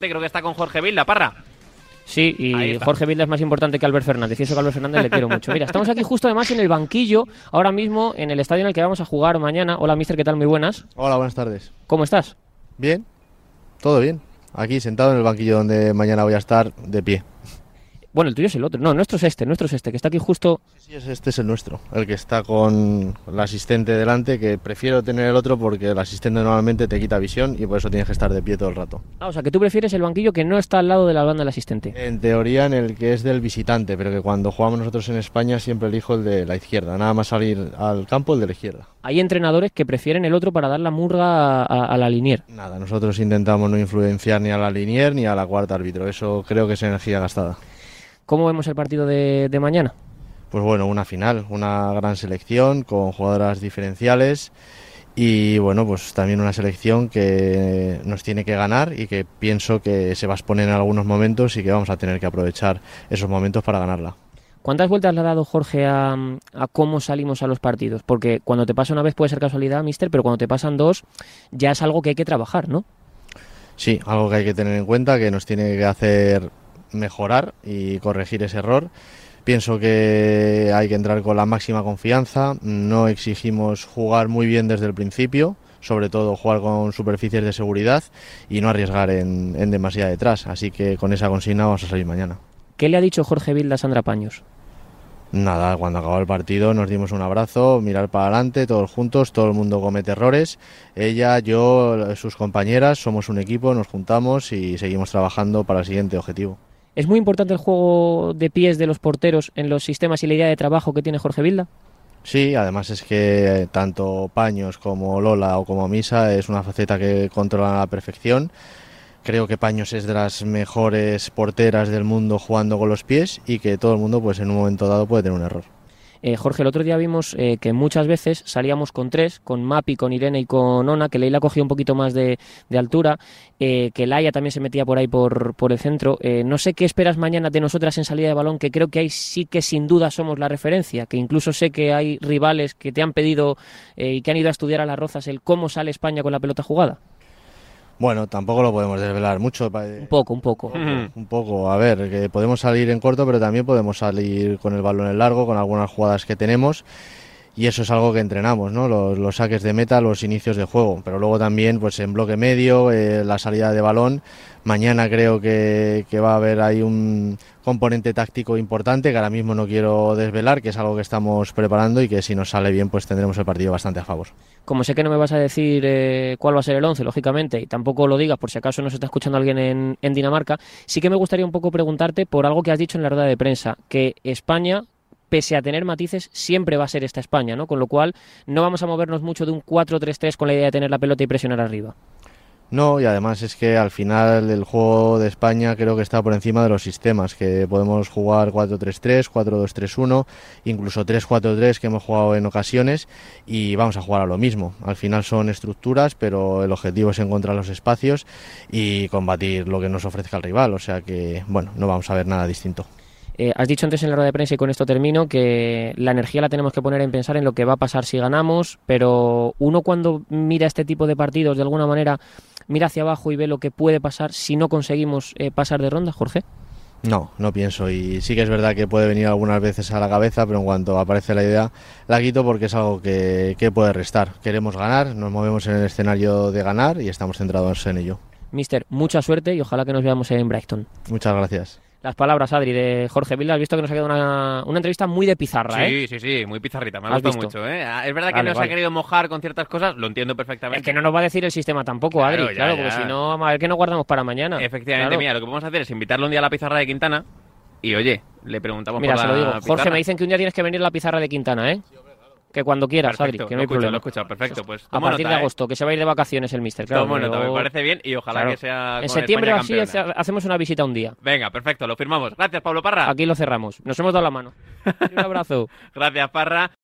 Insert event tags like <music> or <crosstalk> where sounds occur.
Creo que está con Jorge Vilda, Parra. Sí, y. Jorge Vilda es más importante que Albert Fernández. Y eso que Albert Fernández le quiero mucho. Mira, estamos aquí justo además en el banquillo, ahora mismo en el estadio en el que vamos a jugar mañana. Hola, mister, ¿qué tal? Muy buenas. Hola, buenas tardes. ¿Cómo estás? Bien, todo bien. Aquí sentado en el banquillo donde mañana voy a estar de pie. Bueno, el tuyo es el otro. No, nuestro es este, nuestro es este, que está aquí justo. Sí, es- este es el nuestro, el que está con el asistente delante, que prefiero tener el otro porque el asistente normalmente te quita visión y por eso tienes que estar de pie todo el rato. Ah, o sea, que tú prefieres el banquillo que no está al lado de la banda del asistente. En teoría en el que es del visitante, pero que cuando jugamos nosotros en España siempre elijo el de la izquierda, nada más salir al campo el de la izquierda. Hay entrenadores que prefieren el otro para dar la murga a la linier. Nada, nosotros intentamos no influenciar ni a la linier ni a la cuarta árbitro, eso creo que es energía gastada. ¿Cómo vemos el partido de, de mañana? Pues bueno, una final, una gran selección con jugadoras diferenciales y bueno, pues también una selección que nos tiene que ganar y que pienso que se va a exponer en algunos momentos y que vamos a tener que aprovechar esos momentos para ganarla. ¿Cuántas vueltas le ha dado Jorge a, a cómo salimos a los partidos? Porque cuando te pasa una vez puede ser casualidad, mister, pero cuando te pasan dos ya es algo que hay que trabajar, ¿no? Sí, algo que hay que tener en cuenta, que nos tiene que hacer mejorar y corregir ese error. Pienso que hay que entrar con la máxima confianza, no exigimos jugar muy bien desde el principio, sobre todo jugar con superficies de seguridad y no arriesgar en, en demasiado detrás. Así que con esa consigna vamos a salir mañana. ¿Qué le ha dicho Jorge Vilda a Sandra Paños? Nada, cuando acabó el partido nos dimos un abrazo, mirar para adelante, todos juntos, todo el mundo comete errores. Ella, yo, sus compañeras, somos un equipo, nos juntamos y seguimos trabajando para el siguiente objetivo. ¿Es muy importante el juego de pies de los porteros en los sistemas y la idea de trabajo que tiene Jorge Vilda? Sí, además es que tanto Paños como Lola o como Misa es una faceta que controlan a la perfección. Creo que Paños es de las mejores porteras del mundo jugando con los pies y que todo el mundo pues en un momento dado puede tener un error. Eh, Jorge, el otro día vimos eh, que muchas veces salíamos con tres, con Mapi, con Irene y con Ona, que Leila cogía un poquito más de, de altura, eh, que Laia también se metía por ahí por, por el centro. Eh, no sé qué esperas mañana de nosotras en salida de balón, que creo que ahí sí que sin duda somos la referencia, que incluso sé que hay rivales que te han pedido eh, y que han ido a estudiar a las rozas el cómo sale España con la pelota jugada. Bueno, tampoco lo podemos desvelar mucho. pa- Un poco, un poco. Un poco, a ver, que podemos salir en corto, pero también podemos salir con el balón en largo, con algunas jugadas que tenemos. Y eso es algo que entrenamos, ¿no? Los, saques de meta, los inicios de juego. Pero luego también, pues en bloque medio, eh, la salida de balón. Mañana creo que, que va a haber ahí un componente táctico importante que ahora mismo no quiero desvelar, que es algo que estamos preparando y que si nos sale bien, pues tendremos el partido bastante a favor. Como sé que no me vas a decir eh, cuál va a ser el 11, lógicamente, y tampoco lo digas por si acaso nos está escuchando alguien en, en Dinamarca, sí que me gustaría un poco preguntarte por algo que has dicho en la rueda de prensa, que España, pese a tener matices, siempre va a ser esta España, ¿no? Con lo cual no vamos a movernos mucho de un 4-3-3 con la idea de tener la pelota y presionar arriba. No, y además es que al final el juego de España creo que está por encima de los sistemas, que podemos jugar 4-3-3, 4-2-3-1, incluso 3-4-3 que hemos jugado en ocasiones y vamos a jugar a lo mismo. Al final son estructuras, pero el objetivo es encontrar los espacios y combatir lo que nos ofrezca el rival, o sea que, bueno, no vamos a ver nada distinto. Eh, has dicho antes en la rueda de prensa y con esto termino que la energía la tenemos que poner en pensar en lo que va a pasar si ganamos, pero uno cuando mira este tipo de partidos de alguna manera mira hacia abajo y ve lo que puede pasar si no conseguimos eh, pasar de ronda, Jorge. No, no pienso y sí que es verdad que puede venir algunas veces a la cabeza, pero en cuanto aparece la idea la quito porque es algo que, que puede restar. Queremos ganar, nos movemos en el escenario de ganar y estamos centrados en ello. Mister, mucha suerte y ojalá que nos veamos en Brighton. Muchas gracias. Las palabras, Adri, de Jorge Vilda. Has visto que nos ha quedado una, una entrevista muy de pizarra, ¿eh? Sí, sí, sí, muy pizarrita, me ha ¿Has gustado visto? mucho, ¿eh? Es verdad que Vale, nos vale. ha querido mojar con ciertas cosas, lo entiendo perfectamente. El que no nos va a decir el sistema tampoco, Claro, Adri. ya, claro, ya. porque si no, a ver qué nos guardamos para mañana. Efectivamente, Claro. mira, lo que podemos hacer es invitarlo un día a la pizarra de Quintana y, oye, le preguntamos Mira, por se la lo digo. Jorge, me dicen que un día tienes que venir a la pizarra de Quintana, ¿eh? Que cuando quieras, Perfecto, Adri, que no hay he escuchado, problema. lo he escuchado, perfecto. Pues A partir nota, de ¿eh? agosto, que se va a ir de vacaciones el Mister, claro. Tomo nota, me parece bien y ojalá Claro. que sea En septiembre o España así campeona. hacemos una visita un día. Venga, perfecto, lo firmamos. Gracias, Pablo Parra. Aquí lo cerramos. Nos hemos dado la mano. <laughs> un abrazo. Gracias, Parra.